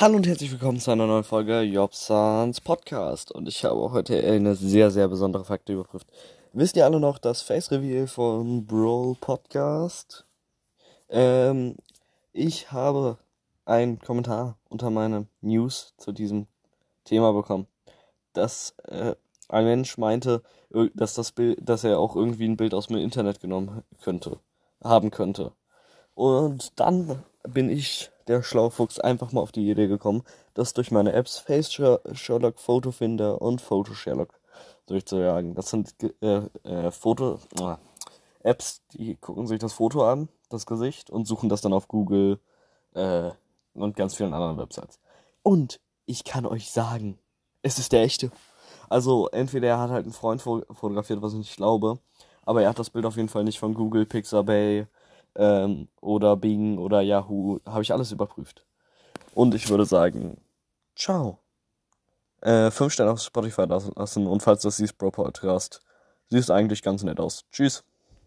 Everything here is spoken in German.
Hallo und herzlich willkommen zu einer neuen Folge Jobsans Podcast. Und ich habe heute eine sehr, sehr besondere Fakte überprüft. Wisst ihr alle noch das Face Reveal von Brawl Podcast? Ähm, ich habe einen Kommentar unter meine News zu diesem Thema bekommen, dass äh, ein Mensch meinte, dass das Bild, dass er auch irgendwie ein Bild aus dem Internet genommen könnte, haben könnte. Und dann bin ich, der Schlaufuchs, einfach mal auf die Idee gekommen, das durch meine Apps Face Sherlock, Fotofinder und Photo Sherlock durchzujagen. Das sind äh, äh, Foto äh, Apps, die gucken sich das Foto an, das Gesicht und suchen das dann auf Google äh, und ganz vielen anderen Websites. Und ich kann euch sagen, es ist der echte. Also entweder er hat halt einen Freund fotografiert, was ich nicht glaube, aber er hat das Bild auf jeden Fall nicht von Google, Pixabay, ähm, oder Bing oder Yahoo, habe ich alles überprüft. Und ich würde sagen, ciao. Äh, fünf Sterne auf Spotify lassen und falls du das siehst, Bro Podcast, siehst eigentlich ganz nett aus. Tschüss.